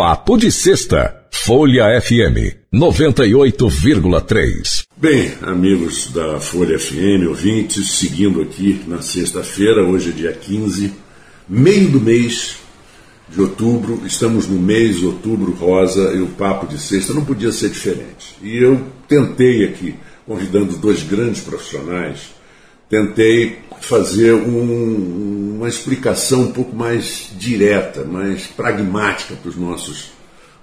Papo de Sexta. Folha FM 98,3. Bem, amigos da Folha FM, ouvintes, seguindo aqui na sexta-feira, hoje é dia 15, meio do mês de outubro, estamos no mês outubro rosa e o papo de sexta não podia ser diferente. E eu tentei aqui, convidando dois grandes profissionais, tentei fazer um, uma explicação um pouco mais direta, mais pragmática para os nossos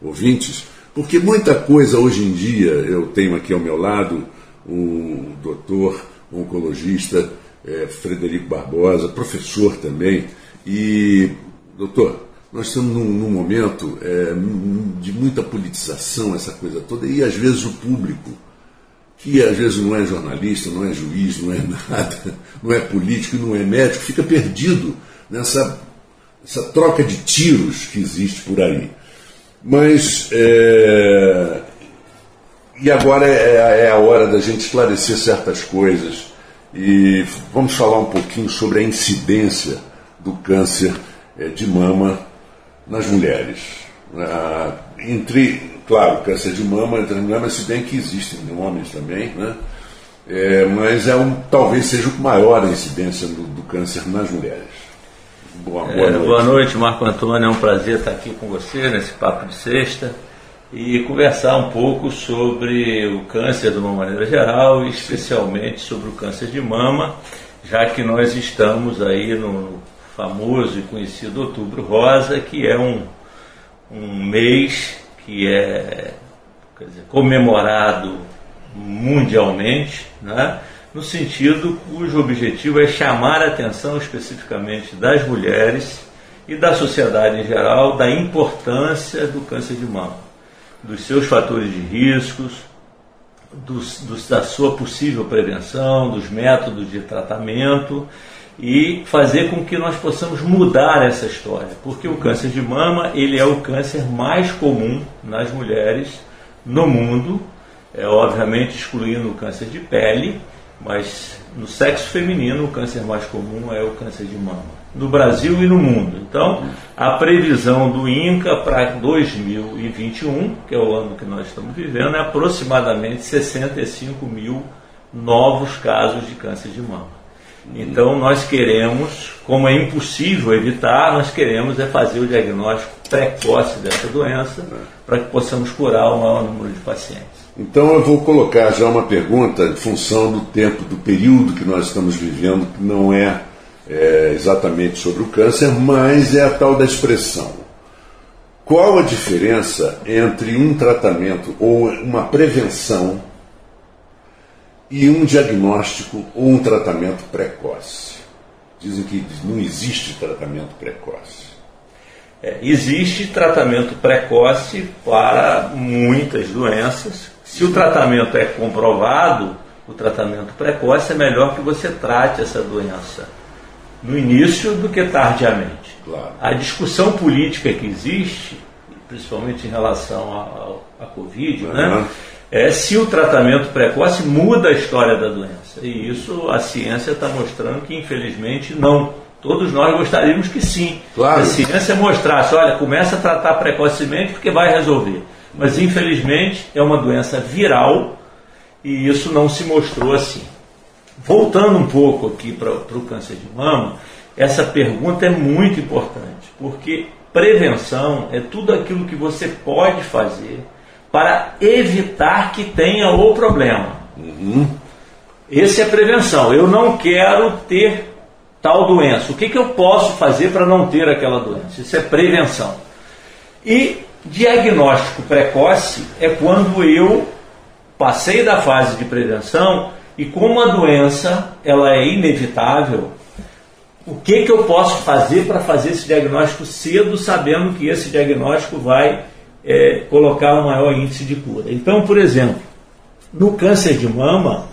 ouvintes, porque muita coisa hoje em dia, eu tenho aqui ao meu lado o doutor oncologista é, Frederico Barbosa, professor também, e, doutor, nós estamos num, num momento é, de muita politização, essa coisa toda, e às vezes o público que às vezes não é jornalista, não é juiz, não é nada, não é político, não é médico, fica perdido nessa essa troca de tiros que existe por aí. Mas é, e agora é, é, a hora da gente esclarecer certas coisas e vamos falar um pouquinho sobre a incidência do câncer é, de mama nas mulheres. Ah, entre Claro, câncer de mama as mulheres, se bem que existem homens também, né? É, mas é um, talvez seja o maior a incidência do, do câncer nas mulheres. Boa, boa, é, noite. boa noite, Marco Antônio. É um prazer estar aqui com você nesse papo de sexta e conversar um pouco sobre o câncer de uma maneira geral e especialmente sobre o câncer de mama, já que nós estamos aí no famoso e conhecido Outubro Rosa, que é um, um mês que é dizer, comemorado mundialmente, né? no sentido cujo objetivo é chamar a atenção especificamente das mulheres e da sociedade em geral da importância do câncer de mama, dos seus fatores de riscos, dos, dos, da sua possível prevenção, dos métodos de tratamento e fazer com que nós possamos mudar essa história, porque o câncer de mama ele é o câncer mais comum nas mulheres no mundo, é obviamente excluindo o câncer de pele, mas no sexo feminino o câncer mais comum é o câncer de mama, no Brasil e no mundo. Então, a previsão do INCA para 2021, que é o ano que nós estamos vivendo, é aproximadamente 65 mil novos casos de câncer de mama. Então nós queremos, como é impossível evitar, nós queremos é fazer o diagnóstico precoce dessa doença para que possamos curar o maior número de pacientes. Então eu vou colocar já uma pergunta em função do tempo, do período que nós estamos vivendo, que não é, é exatamente sobre o câncer, mas é a tal da expressão. Qual a diferença entre um tratamento ou uma prevenção e um diagnóstico ou um tratamento precoce. Dizem que não existe tratamento precoce. É, existe tratamento precoce para muitas doenças. Se o tratamento é comprovado, o tratamento precoce é melhor que você trate essa doença no início do que tardiamente. Claro. A discussão política que existe, principalmente em relação à Covid, uhum. né? É se o tratamento precoce muda a história da doença. E isso a ciência está mostrando que, infelizmente, não. Todos nós gostaríamos que sim. Claro. A ciência mostrasse, olha, começa a tratar precocemente porque vai resolver. Mas, infelizmente, é uma doença viral e isso não se mostrou assim. Voltando um pouco aqui para o câncer de mama, essa pergunta é muito importante, porque prevenção é tudo aquilo que você pode fazer para evitar que tenha o problema. Uhum. Esse é prevenção. Eu não quero ter tal doença. O que, que eu posso fazer para não ter aquela doença? Isso é prevenção. E diagnóstico precoce é quando eu passei da fase de prevenção e como a doença ela é inevitável, o que, que eu posso fazer para fazer esse diagnóstico cedo, sabendo que esse diagnóstico vai é, colocar um maior índice de cura. Então, por exemplo, no câncer de mama,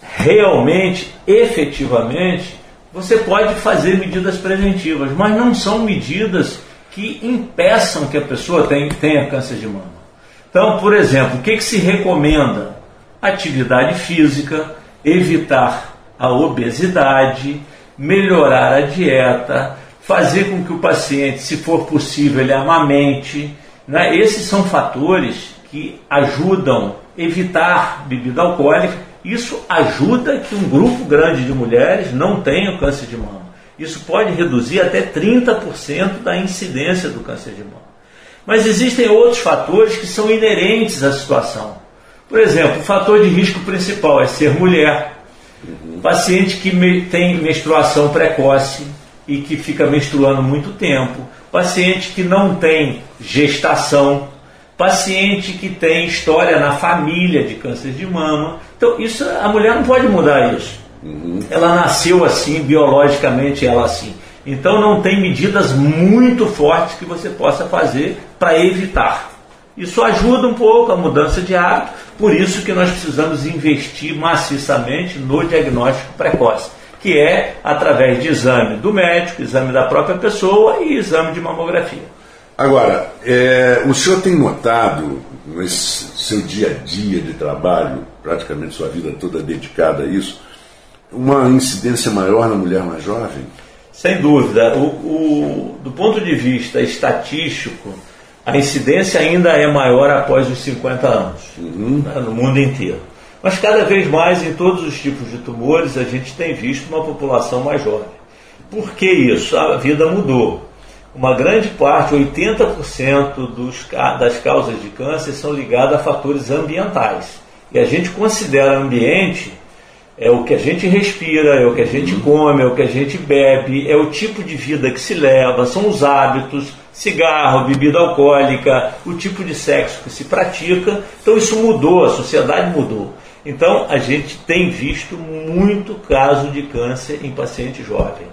realmente, efetivamente, você pode fazer medidas preventivas, mas não são medidas que impeçam que a pessoa tenha, tenha câncer de mama. Então, por exemplo, o que, que se recomenda? Atividade física, evitar a obesidade, melhorar a dieta, fazer com que o paciente, se for possível, ele amamente. Né? Esses são fatores que ajudam a evitar bebida alcoólica. Isso ajuda que um grupo grande de mulheres não tenha câncer de mama. Isso pode reduzir até 30% da incidência do câncer de mama. Mas existem outros fatores que são inerentes à situação. Por exemplo, o fator de risco principal é ser mulher, paciente que tem menstruação precoce e que fica menstruando muito tempo, paciente que não tem gestação, paciente que tem história na família de câncer de mama. Então, isso a mulher não pode mudar isso. Uhum. Ela nasceu assim, biologicamente ela assim. Então não tem medidas muito fortes que você possa fazer para evitar. Isso ajuda um pouco a mudança de hábito, por isso que nós precisamos investir maciçamente no diagnóstico precoce, que é através de exame do médico, exame da própria pessoa e exame de mamografia. Agora, é, o senhor tem notado nesse seu dia a dia de trabalho, praticamente sua vida toda dedicada a isso, uma incidência maior na mulher mais jovem? Sem dúvida. O, o, do ponto de vista estatístico, a incidência ainda é maior após os 50 anos, uhum. né, no mundo inteiro. Mas cada vez mais, em todos os tipos de tumores, a gente tem visto uma população mais jovem. Por que isso? A vida mudou. Uma grande parte, 80% dos, das causas de câncer são ligadas a fatores ambientais. E a gente considera ambiente é o que a gente respira, é o que a gente come, é o que a gente bebe, é o tipo de vida que se leva, são os hábitos, cigarro, bebida alcoólica, o tipo de sexo que se pratica. Então isso mudou, a sociedade mudou. Então a gente tem visto muito caso de câncer em paciente jovem.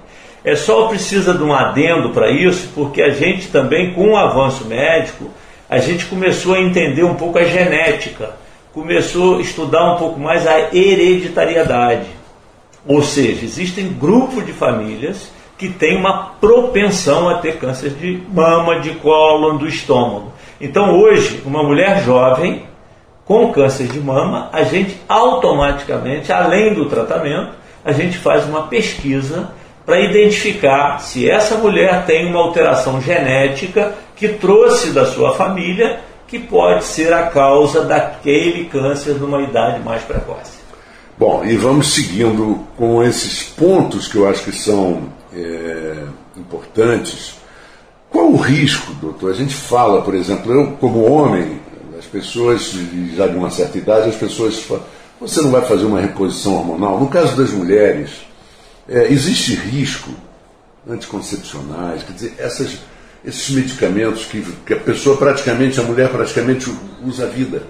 É só precisa de um adendo para isso, porque a gente também, com o avanço médico, a gente começou a entender um pouco a genética começou a estudar um pouco mais a hereditariedade. Ou seja, existem grupos de famílias que têm uma propensão a ter câncer de mama, de cólon, do estômago. Então hoje, uma mulher jovem com câncer de mama, a gente automaticamente, além do tratamento, a gente faz uma pesquisa para identificar se essa mulher tem uma alteração genética que trouxe da sua família que pode ser a causa daquele câncer numa idade mais precoce. Bom, e vamos seguindo com esses pontos que eu acho que são é, importantes. Qual o risco, doutor? A gente fala, por exemplo, eu como homem, pessoas já de uma certa idade, as pessoas falam, você não vai fazer uma reposição hormonal? No caso das mulheres, é, existe risco anticoncepcionais, quer dizer, essas esses medicamentos que, que a pessoa praticamente, a mulher praticamente usa a vida.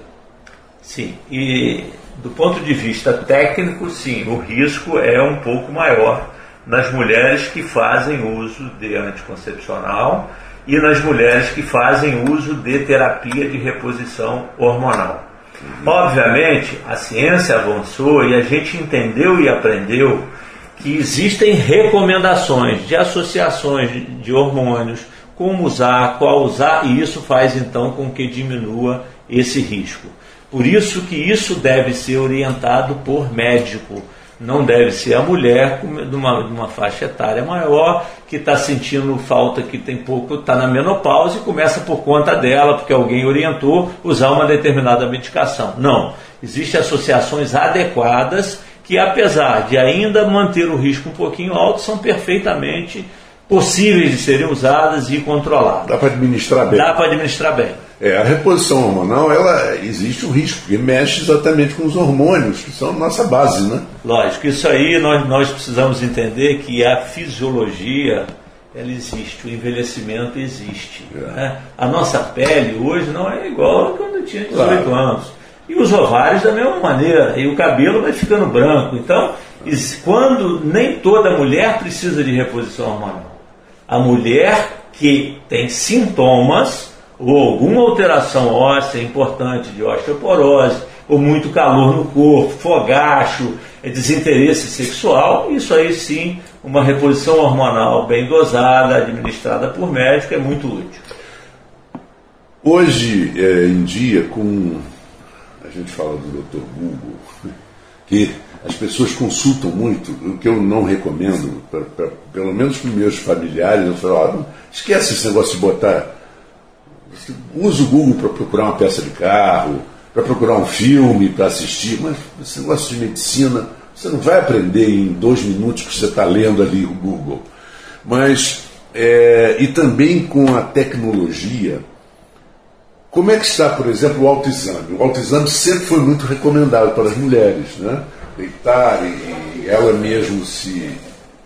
Sim, e do ponto de vista técnico, sim, o risco é um pouco maior nas mulheres que fazem uso de anticoncepcional e nas mulheres que fazem uso de terapia de reposição hormonal. Uhum. Obviamente, a ciência avançou e a gente entendeu e aprendeu que existem recomendações de associações de hormônios, como usar, qual usar, e isso faz então com que diminua esse risco. Por isso que isso deve ser orientado por médico, não deve ser a mulher de uma, de uma faixa etária maior que está sentindo falta, que tem pouco, está na menopausa e começa por conta dela, porque alguém orientou, usar uma determinada medicação. Não. Existem associações adequadas que, apesar de ainda manter o risco um pouquinho alto, são perfeitamente possíveis de serem usadas e controladas. Dá para administrar bem. Dá para administrar bem. É, a reposição hormonal, ela existe um risco, porque mexe exatamente com os hormônios, que são a nossa base, né? Lógico, isso aí nós, nós precisamos entender que a fisiologia ela existe, o envelhecimento existe. É. Né? A nossa pele hoje não é igual a quando tinha 18 claro. anos. E os ovários da mesma maneira, e o cabelo vai ficando branco. Então, quando nem toda mulher precisa de reposição hormonal a mulher que tem sintomas ou alguma alteração óssea importante de osteoporose, ou muito calor no corpo, fogacho, é desinteresse sexual, isso aí sim, uma reposição hormonal bem dosada, administrada por médico, é muito útil. Hoje é, em dia, com a gente fala do Dr. Google, que as pessoas consultam muito, o que eu não recomendo, pra, pra, pelo menos para meus familiares, eu falo, esquece esse negócio de botar. Usa o Google para procurar uma peça de carro, para procurar um filme para assistir, mas esse negócio de medicina, você não vai aprender em dois minutos que você está lendo ali o Google. Mas, é, e também com a tecnologia, como é que está, por exemplo, o autoexame? O autoexame sempre foi muito recomendado para as mulheres, né? deitar e, ela mesmo se,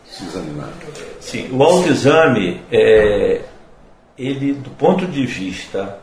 se examinar. Sim, o autoexame, é, ele, do ponto de vista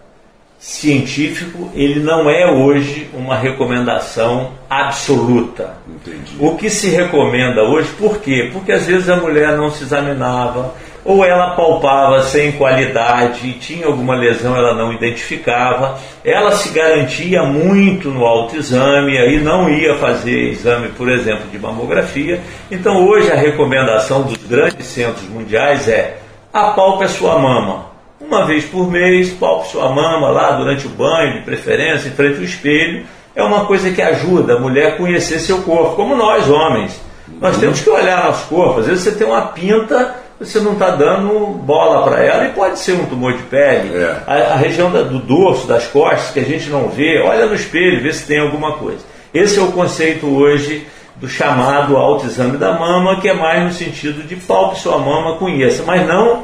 científico, ele não é hoje uma recomendação absoluta. Entendi. O que se recomenda hoje, por quê? Porque às vezes a mulher não se examinava, ou ela palpava sem qualidade tinha alguma lesão, ela não identificava, ela se garantia muito no autoexame, aí não ia fazer exame, por exemplo, de mamografia. Então hoje a recomendação dos grandes centros mundiais é apalpe a sua mama. Uma vez por mês, palpe sua mama lá durante o banho, de preferência, em frente ao espelho. É uma coisa que ajuda a mulher a conhecer seu corpo, como nós homens. Nós temos que olhar nosso corpo. Às vezes você tem uma pinta você não está dando bola para ela e pode ser um tumor de pele. É. A, a, região da, do dorso, das costas, que a gente não vê, olha no espelho, vê se tem alguma coisa. Esse é o conceito hoje do chamado autoexame da mama, que é mais no sentido de palpe sua mama, conheça, mas não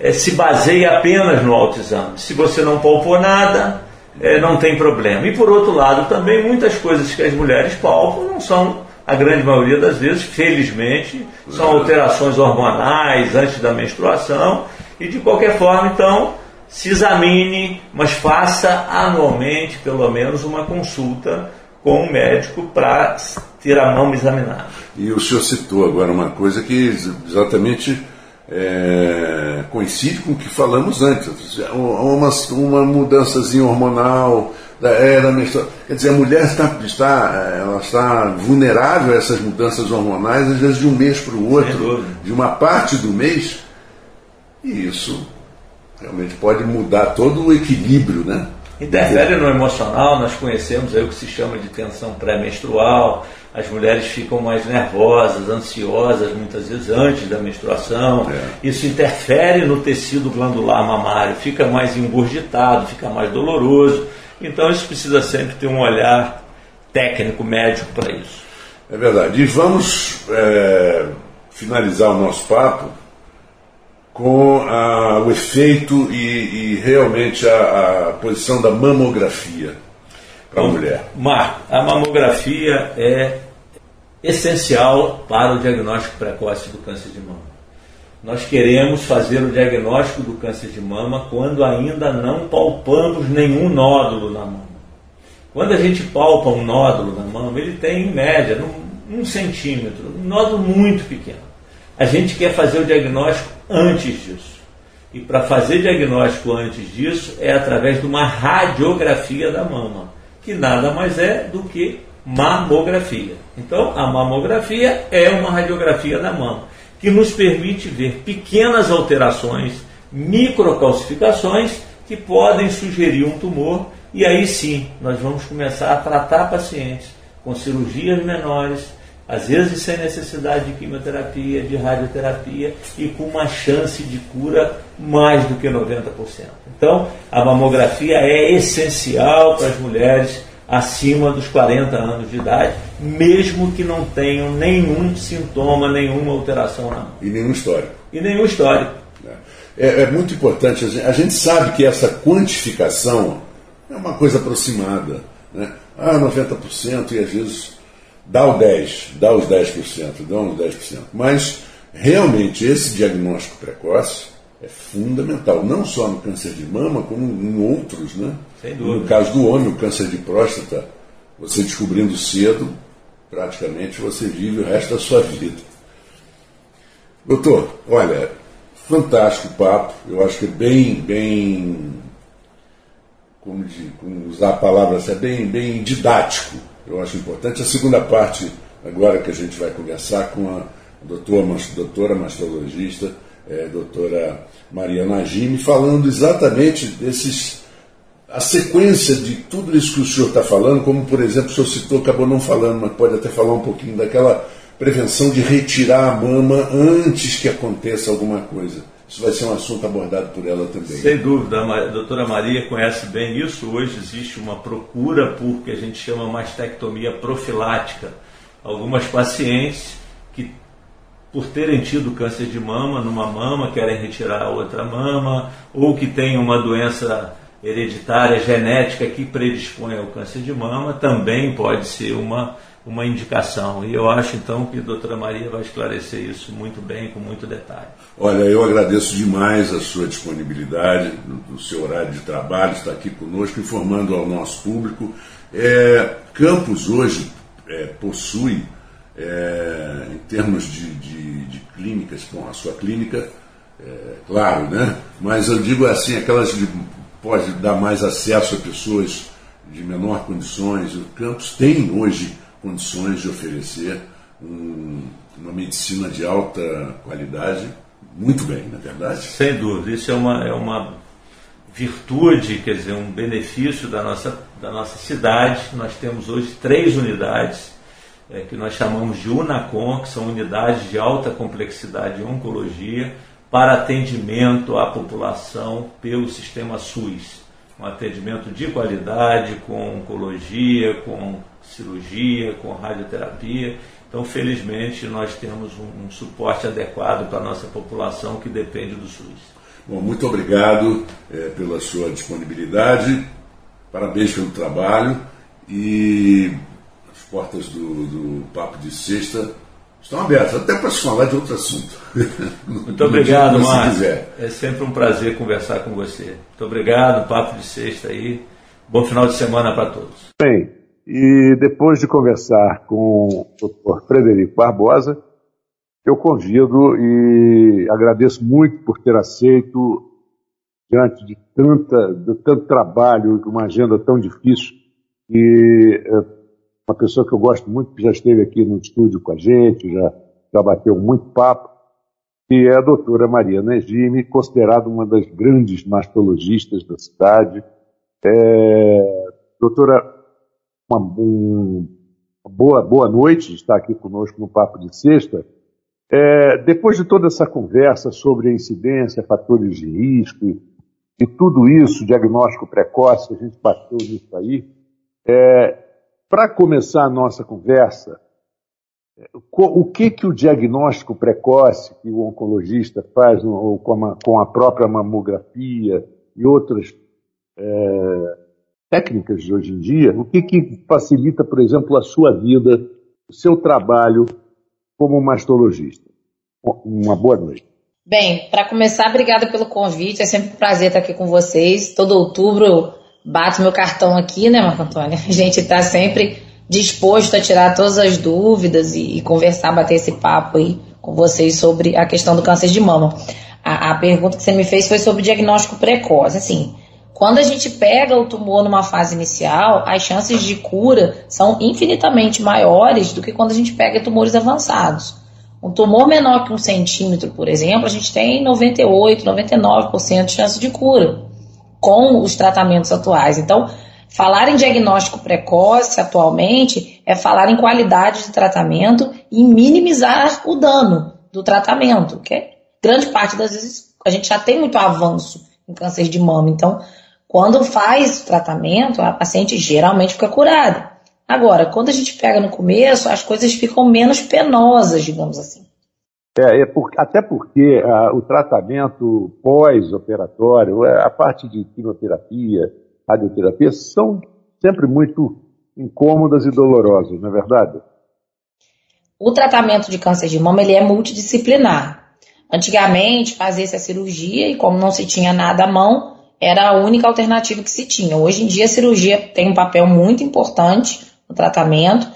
é, se baseia apenas no autoexame. Se você não palpou nada, é, não tem problema. E por outro lado, também muitas coisas que as mulheres palpam não são a grande maioria das vezes, felizmente, são alterações hormonais antes da menstruação e de qualquer forma, então, se examine, mas faça anualmente, pelo menos, uma consulta com um médico para ter a mão examinada. E o senhor citou agora uma coisa que exatamente é, coincide com o que falamos antes. Uma, uma mudançazinha hormonal, da era menstrual. Quer dizer, a mulher está, está, ela está vulnerável a essas mudanças hormonais, às vezes de um mês para o outro, de uma parte do mês, e isso realmente pode mudar todo o equilíbrio, né? Interfere no emocional, nós conhecemos aí o que se chama de tensão pré-menstrual, as mulheres ficam mais nervosas, ansiosas, muitas vezes antes da menstruação. É. Isso interfere no tecido glandular mamário, fica mais engurgitado, fica mais doloroso. Então isso precisa sempre ter um olhar técnico, médico para isso. É verdade. E vamos é, finalizar o nosso papo com a, o efeito e, e realmente a, a, posição da mamografia para a mulher. Marco, a mamografia é essencial para o diagnóstico precoce do câncer de mama. Nós queremos fazer o diagnóstico do câncer de mama quando ainda não palpamos nenhum nódulo na mama. Quando a gente palpa um nódulo na mama, ele tem em média um, um centímetro, um nódulo muito pequeno. A gente quer fazer o diagnóstico antes disso. E para fazer diagnóstico antes disso é através de uma radiografia da mama, que nada mais é do que mamografia. Então, a mamografia é uma radiografia da mama que nos permite ver pequenas alterações, microcalcificações que podem sugerir um tumor e aí sim nós vamos começar a tratar pacientes com cirurgias menores, às vezes sem necessidade de quimioterapia, de radioterapia e com uma chance de cura mais do que 90%. Então, a mamografia é essencial para as mulheres acima dos 40 anos de idade, mesmo que não tenham nenhum sintoma, nenhuma alteração na mão. E nenhum histórico. E nenhum histórico. É, é muito importante, a gente, a gente, sabe que essa quantificação é uma coisa aproximada. Né? Ah, 90% e às vezes dá o 10%, dá os 10%, dá uns 10%. Mas realmente esse diagnóstico precoce é fundamental, não só no câncer de mama, como em outros, né? No caso do homem, o câncer de próstata, você descobrindo cedo, praticamente você vive o resto da sua vida. Doutor, olha, fantástico papo, eu acho que é bem, bem, como, de, como usar a palavra, é bem, bem didático, eu acho importante. A segunda parte, agora que a gente vai conversar com a doutora, doutora mastologista, é, doutora Mariana Agime, falando exatamente desses a sequência de tudo isso que o senhor está falando, como por exemplo o senhor citou, acabou não falando, mas pode até falar um pouquinho daquela prevenção de retirar a mama antes que aconteça alguma coisa. Isso vai ser um assunto abordado por ela também. Sem dúvida, a doutora Maria conhece bem isso. Hoje existe uma procura por que a gente chama mastectomia profilática. Algumas pacientes que, por terem tido câncer de mama numa mama, querem retirar a outra mama, ou que têm uma doença hereditária genética que predispõe ao câncer de mama, também pode ser uma uma indicação. E eu acho então que a doutora Maria vai esclarecer isso muito bem, com muito detalhe. Olha, eu agradeço demais a sua disponibilidade, o seu horário de trabalho, estar aqui conosco, informando ao nosso público. É, Campos hoje é, possui, é, em termos de, de, de, clínicas, a sua clínica, é, claro, né? Mas eu digo assim, aquelas que pode dar mais acesso a pessoas de menor condições. O Campos tem hoje condições de oferecer um, uma medicina de alta qualidade muito bem, na é verdade? Sem dúvida, isso é uma, é uma virtude, quer dizer, um benefício da nossa, da nossa cidade. Nós temos hoje três unidades é, que nós chamamos de UNACOM, que são unidades de alta complexidade em oncologia para atendimento à população pelo sistema SUS. Um atendimento de qualidade, com oncologia, com cirurgia, com radioterapia. Então, felizmente, nós temos um, um suporte adequado para a nossa população que depende do SUS. Bom, muito obrigado é, pela sua disponibilidade, parabéns pelo trabalho e as portas do, do Papo de Sexta estão abertas, até para se falar de outro assunto. Muito obrigado, Márcio. É sempre um prazer conversar com você. Muito obrigado, Papo de Sexta aí. Bom final de semana para todos. Bem, e depois de conversar com o Dr. Frederico Barbosa, eu convido e agradeço muito por ter aceito, diante de, tanta, de tanto trabalho, uma agenda tão difícil, e é, uma pessoa que eu gosto muito, que já esteve aqui no estúdio com a gente, já, já bateu muito papo, que é a doutora Maria Negime, considerada uma das grandes mastologistas da cidade. É, doutora uma, um, boa, boa noite, estar aqui conosco no Papo de Sexta. É, depois de toda essa conversa sobre a incidência, fatores de risco e tudo isso, diagnóstico precoce, a gente bateu nisso aí, é, para começar a nossa conversa, o que, que o diagnóstico precoce que o oncologista faz com, a, com a própria mamografia e outras é, técnicas de hoje em dia, o que, que facilita, por exemplo, a sua vida, o seu trabalho como mastologista? Uma boa noite. Bem, para começar, obrigada pelo convite. É sempre um prazer estar aqui com vocês. Todo outubro bato meu cartão aqui, né, Marco Antônio? A gente está sempre disposto a tirar todas as dúvidas e, e, conversar, bater esse papo aí com vocês sobre a questão do câncer de mama. A, a pergunta que você me fez foi sobre diagnóstico precoce. Assim, quando a gente pega o tumor numa fase inicial, as chances de cura são infinitamente maiores do que quando a gente pega tumores avançados. Um tumor menor que um centímetro, por exemplo, a gente tem 98, 99% de chance de cura com os tratamentos atuais. Então, falar em diagnóstico precoce atualmente é falar em qualidade de tratamento e minimizar o dano do tratamento, que é grande parte das vezes a gente já tem muito avanço em câncer de mama. Então, quando faz o tratamento, a paciente geralmente fica curada. Agora, quando a gente pega no começo, as coisas ficam menos penosas, digamos assim. É, é por, até porque ah, o tratamento pós-operatório, é, a parte de quimioterapia, radioterapia, são sempre muito incômodas e dolorosas, não é verdade? O tratamento de câncer de mama ele é multidisciplinar. Antigamente fazia-se a cirurgia e como não se tinha nada à mão, era a única alternativa que se tinha. Hoje em dia a cirurgia tem um papel muito importante no tratamento,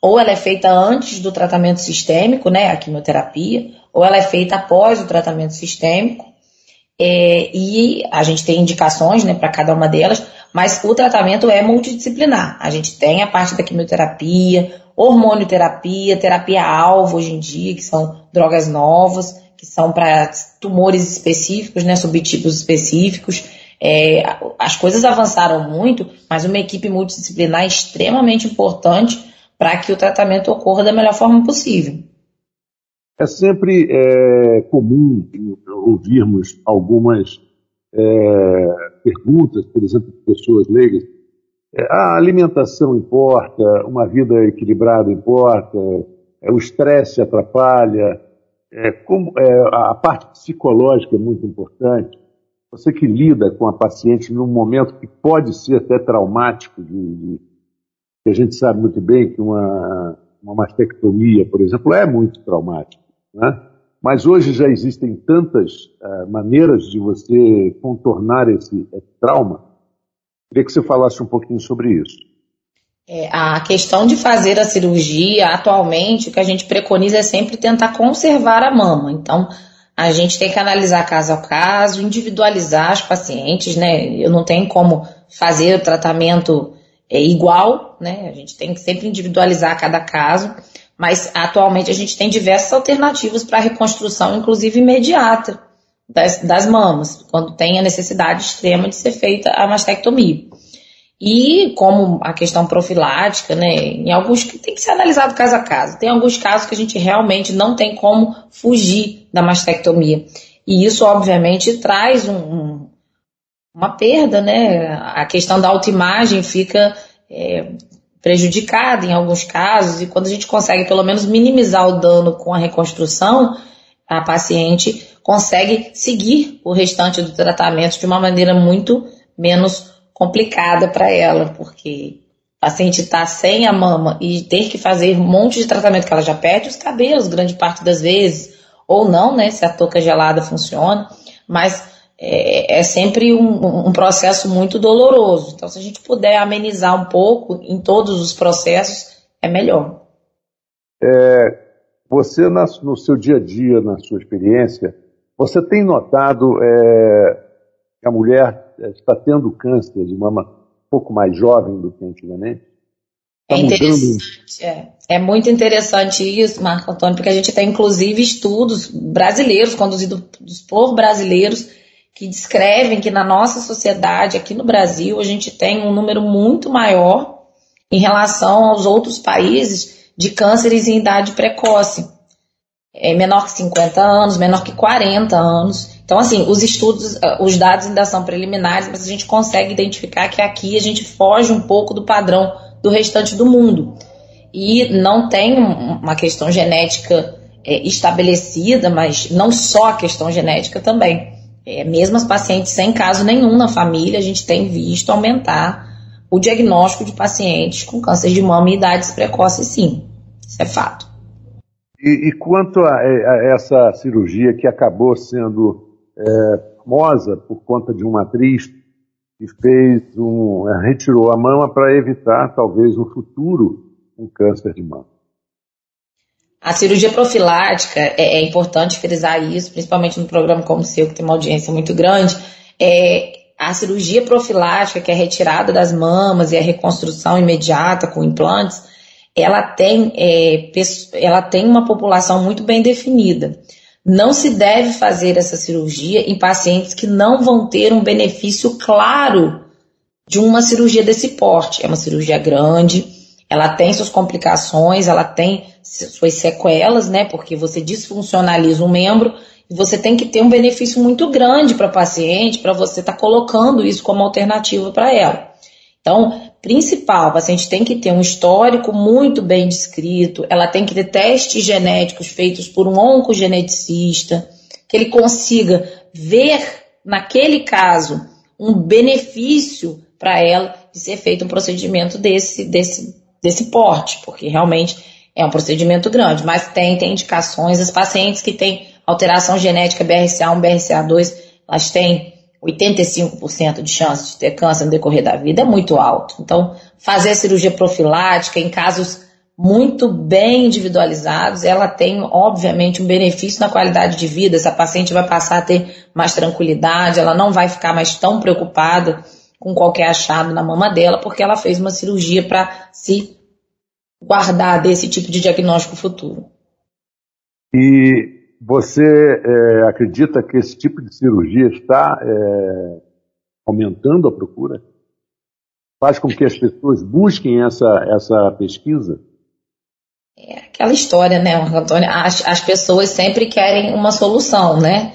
ou ela é feita antes do tratamento sistêmico, né, a quimioterapia, ou ela é feita após o tratamento sistêmico, é, e a gente tem indicações né, para cada uma delas, mas o tratamento é multidisciplinar. A gente tem a parte da quimioterapia, hormonioterapia, terapia-alvo hoje em dia, que são drogas novas, que são para tumores específicos, né, subtipos específicos. É, as coisas avançaram muito, mas uma equipe multidisciplinar é extremamente importante para que o tratamento ocorra da melhor forma possível. É sempre é, comum ouvirmos algumas é, perguntas, por exemplo, de pessoas leigas. É, a alimentação importa, uma vida equilibrada importa, é, o estresse atrapalha, é, como, a parte psicológica é muito importante. Você que lida com a paciente num momento que pode ser até traumático, de, de, que a gente sabe muito bem que uma, uma mastectomia, por exemplo, é muito traumático. Né? Mas hoje já existem tantas uh, maneiras de você contornar esse, esse, trauma. Queria que você falasse um pouquinho sobre isso. É, a questão de fazer a cirurgia, atualmente, o que a gente preconiza é sempre tentar conservar a mama. Então, a gente tem que analisar caso a caso, individualizar os pacientes, né? Eu não tenho como fazer o tratamento é, igual, né? A gente tem que sempre individualizar cada caso. Mas atualmente a gente tem diversas alternativas para reconstrução, inclusive imediata, das, das mamas, quando tem a necessidade extrema de ser feita a mastectomia. E como a questão profilática, né, em alguns tem que ser analisado caso a caso. Tem alguns casos que a gente realmente não tem como fugir da mastectomia. E isso, obviamente, traz um, um, uma perda, né? A questão da autoimagem fica é, prejudicada em alguns casos, e quando a gente consegue pelo menos minimizar o dano com a reconstrução, a paciente consegue seguir o restante do tratamento de uma maneira muito menos complicada para ela, porque paciente está sem a mama e ter que fazer um monte de tratamento que ela já perde os cabelos, grande parte das vezes, ou não, né, se a touca gelada funciona, mas é, é sempre um, um, processo muito doloroso. Então, se a gente puder amenizar um pouco em todos os processos, é melhor. É, você, na, no seu dia a dia, na sua experiência, você tem notado é, que a mulher é, está tendo câncer de mama um pouco mais jovem do que antigamente? Está é interessante, é. é. muito interessante isso, Marco Antônio, porque a gente tem inclusive estudos brasileiros, conduzidos por brasileiros, que descrevem que na nossa sociedade, aqui no Brasil, a gente tem um número muito maior em relação aos outros países de cânceres em idade precoce. É menor que 50 anos, menor que 40 anos. Então, assim, os estudos, ah, os dados ainda são preliminares, mas a gente consegue identificar que aqui a gente foge um pouco do padrão do restante do mundo. E não tem uma questão genética é, estabelecida, mas não só a questão genética também. É, mesmo as pacientes sem caso nenhum na família, a gente tem visto aumentar o diagnóstico de pacientes com câncer de mama em idades precoces, sim. Isso é fato. E, e quanto a, a, essa cirurgia que acabou sendo é, famosa por conta de uma atriz que fez um, é, retirou a mama para evitar talvez no futuro um câncer de mama. A cirurgia profilática, é, é, importante frisar isso, principalmente no programa como o seu, que tem uma audiência muito grande, é, a cirurgia profilática, que é retirada das mamas e a reconstrução imediata com implantes, ela tem, é, ela tem uma população muito bem definida. Não se deve fazer essa cirurgia em pacientes que não vão ter um benefício claro de uma cirurgia desse porte. É uma cirurgia grande, ela tem suas complicações, ela tem suas sequelas, né? Porque você disfuncionaliza um membro e você tem que ter um benefício muito grande para a paciente, para você estar tá colocando isso como alternativa para ela. Então, principal, a paciente tem que ter um histórico muito bem descrito, ela tem que ter testes genéticos feitos por um oncogeneticista, que ele consiga ver naquele caso um benefício para ela de ser feito um procedimento desse, desse, desse porte, porque realmente é um procedimento grande, mas tem, tem indicações. As pacientes que têm alteração genética BRCA1, BRCA2, elas têm 85% de chance de ter câncer no decorrer da vida, é muito alto. Então, fazer cirurgia profilática em casos muito bem individualizados, ela tem, obviamente, um benefício na qualidade de vida. Essa paciente vai passar a ter mais tranquilidade, ela não vai ficar mais tão preocupada com qualquer achado na mama dela, porque ela fez uma cirurgia para se guardar desse tipo de diagnóstico futuro. E você é, acredita que esse tipo de cirurgia está é, aumentando a procura, faz com que as pessoas busquem essa, essa pesquisa? É aquela história, né, Antônio? As, as pessoas sempre querem uma solução, né?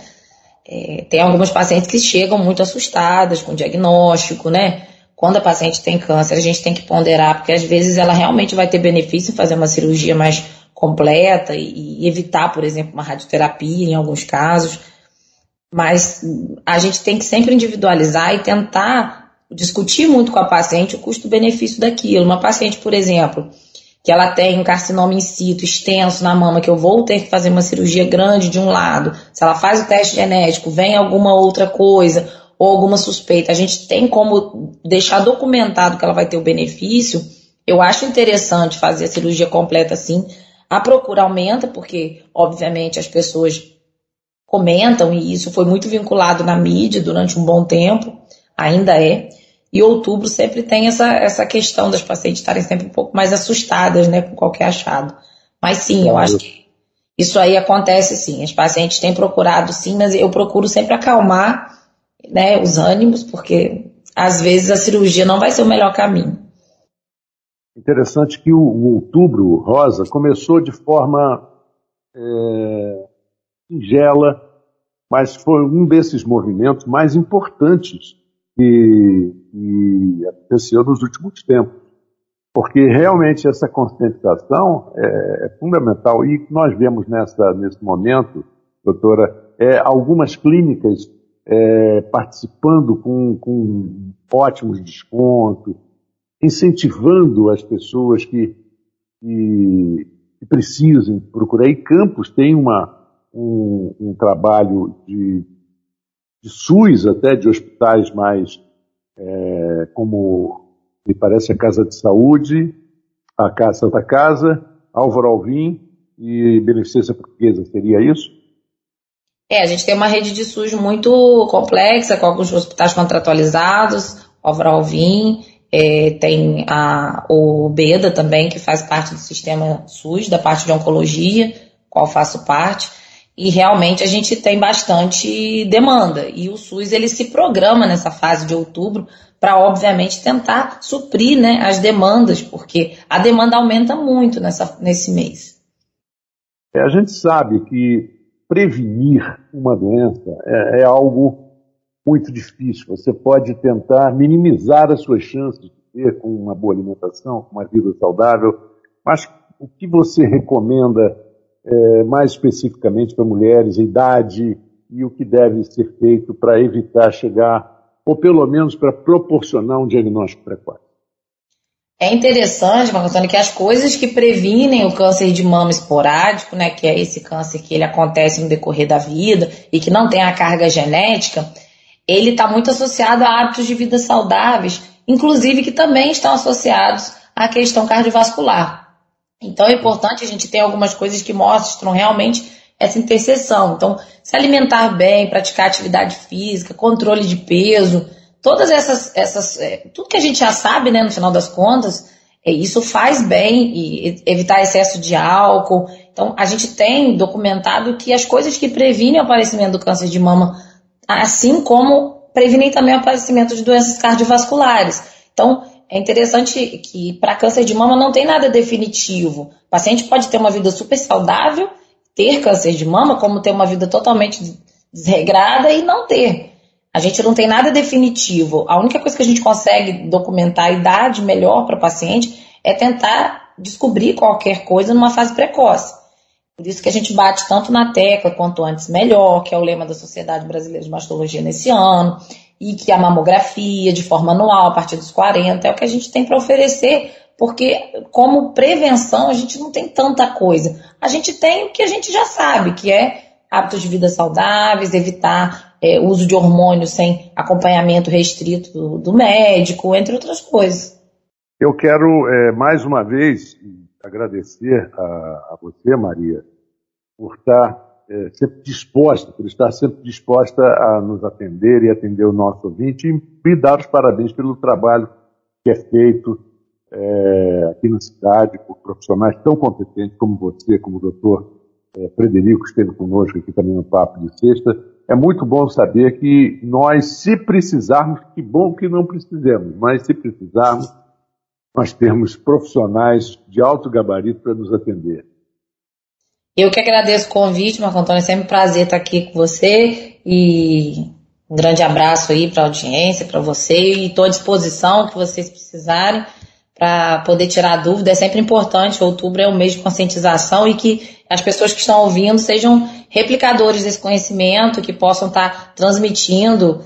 É, tem algumas pacientes que chegam muito assustadas com o diagnóstico, né? Quando a paciente tem câncer, a gente tem que ponderar, porque às vezes ela realmente vai ter benefício em fazer uma cirurgia mais completa e, e evitar, por exemplo, uma radioterapia em alguns casos. Mas a gente tem que sempre individualizar e tentar discutir muito com a paciente o custo-benefício daquilo. Uma paciente, por exemplo, que ela tem um carcinoma in situ extenso na mama, que eu vou ter que fazer uma cirurgia grande de um lado, se ela faz o teste genético, vem alguma outra coisa ou alguma suspeita, a gente tem como deixar documentado que ela vai ter o benefício, eu acho interessante fazer a cirurgia completa assim. A procura aumenta, porque, obviamente, as pessoas comentam, e isso foi muito vinculado na mídia durante um bom tempo, ainda é. E outubro sempre tem essa, essa questão das pacientes estarem sempre um pouco mais assustadas, né, com qualquer achado. Mas sim, eu acho que isso aí acontece sim. As pacientes têm procurado sim, mas eu procuro sempre acalmar, né, os ânimos, porque às vezes a cirurgia não vai ser o melhor caminho. Interessante que o, o outubro rosa começou de forma é, singela, mas foi um desses movimentos mais importantes que, que aconteceu nos últimos tempos. Porque realmente essa conscientização é, é fundamental. E nós vemos nessa, nesse momento, doutora, é, algumas clínicas é, participando com, com ótimos descontos, incentivando as pessoas que, que, que precisem procurar. E Campos tem uma, um, um trabalho de de SUS, até de hospitais mais é, como me parece a Casa de Saúde, a Casa Santa Casa, Álvaro Alvim e Beneficência Portuguesa, seria isso? É, a gente tem uma rede de SUS muito complexa, com alguns hospitais contratualizados, Álvaro Alvim, é, tem a, o BEDA também, que faz parte do sistema SUS, da parte de oncologia, qual faço parte e realmente a gente tem bastante demanda. E o SUS ele se programa nessa fase de outubro para, obviamente, tentar suprir né, as demandas, porque a demanda aumenta muito nessa, nesse mês. É, a gente sabe que prevenir uma doença é, é algo muito difícil. Você pode tentar minimizar as suas chances de ter com uma boa alimentação, com uma vida saudável, mas o que você recomenda é, mais especificamente para mulheres, idade e o que deve ser feito para evitar chegar, ou pelo menos para proporcionar um diagnóstico precoce. É interessante, Marcos que as coisas que previnem o câncer de mama esporádico, né, que é esse câncer que ele acontece no decorrer da vida e que não tem a carga genética, ele está muito associado a hábitos de vida saudáveis, inclusive que também estão associados à questão cardiovascular. Então é importante a gente ter algumas coisas que mostram realmente essa interseção. Então, se alimentar bem, praticar atividade física, controle de peso, todas essas, essas é, tudo que a gente já sabe, né, no final das contas, é, isso faz bem e evitar excesso de álcool. Então, a gente tem documentado que as coisas que previnem o aparecimento do câncer de mama, assim como previnem também o aparecimento de doenças cardiovasculares. Então, é interessante que para câncer de mama não tem nada definitivo. O paciente pode ter uma vida super saudável, ter câncer de mama, como ter uma vida totalmente desregrada e não ter. A gente não tem nada definitivo. A única coisa que a gente consegue documentar a idade melhor para o paciente é tentar descobrir qualquer coisa numa fase precoce. Por isso que a gente bate tanto na tecla quanto antes melhor, que é o lema da Sociedade Brasileira de Mastologia nesse ano e que a mamografia de forma anual, a partir dos 40, é o que a gente tem para oferecer, porque como prevenção a gente não tem tanta coisa. A gente tem o que a gente já sabe, que é hábitos de vida saudáveis, evitar é, uso de hormônios sem acompanhamento restrito do, do médico, entre outras coisas. Eu quero, é, mais uma vez, agradecer a, a você, Maria, por estar é, sempre disposta, por estar sempre disposta a nos atender e atender o nosso ouvinte e dar os parabéns pelo trabalho que é feito é, aqui na cidade por profissionais tão competentes como você, como o doutor é, Frederico, que esteve conosco aqui também no Papo de Sexta, é muito bom saber que nós, se precisarmos, que bom que não precisemos, mas se precisarmos, nós temos profissionais de alto gabarito para nos atender. Eu que agradeço o convite, Marco Antônio, é sempre um prazer estar aqui com você e um grande abraço aí para a audiência, para você e estou à disposição que vocês precisarem para poder tirar dúvida. É sempre importante, outubro é o mês de conscientização e que as pessoas que estão ouvindo sejam replicadores desse conhecimento, que possam estar transmitindo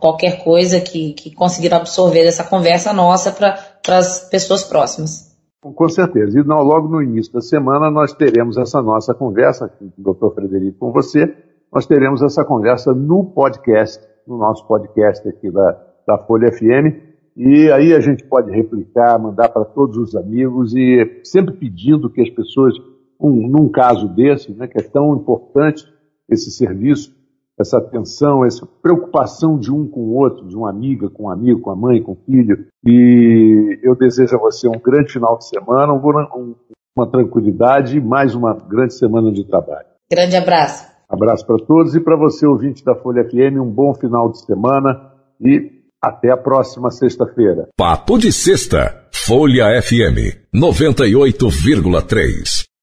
qualquer coisa que, que conseguiram absorver dessa conversa nossa para as pessoas próximas. Com certeza. E não, logo no início da semana nós teremos essa nossa conversa doutor Frederico, com você. Nós teremos essa conversa no podcast, no nosso podcast aqui da, da Folha FM. E aí a gente pode replicar, mandar para todos os amigos e sempre pedindo que as pessoas, um, num caso desse, né, que é tão importante esse serviço, essa atenção, essa preocupação de um com o outro, de uma amiga com um amigo, com a mãe, com o filho. E eu desejo a você um grande final de semana, um, uma tranquilidade e mais uma grande semana de trabalho. Grande abraço. Abraço para todos e para você, ouvinte da Folha FM, um bom final de semana e até a próxima sexta-feira. Papo de Sexta, Folha FM 98,3.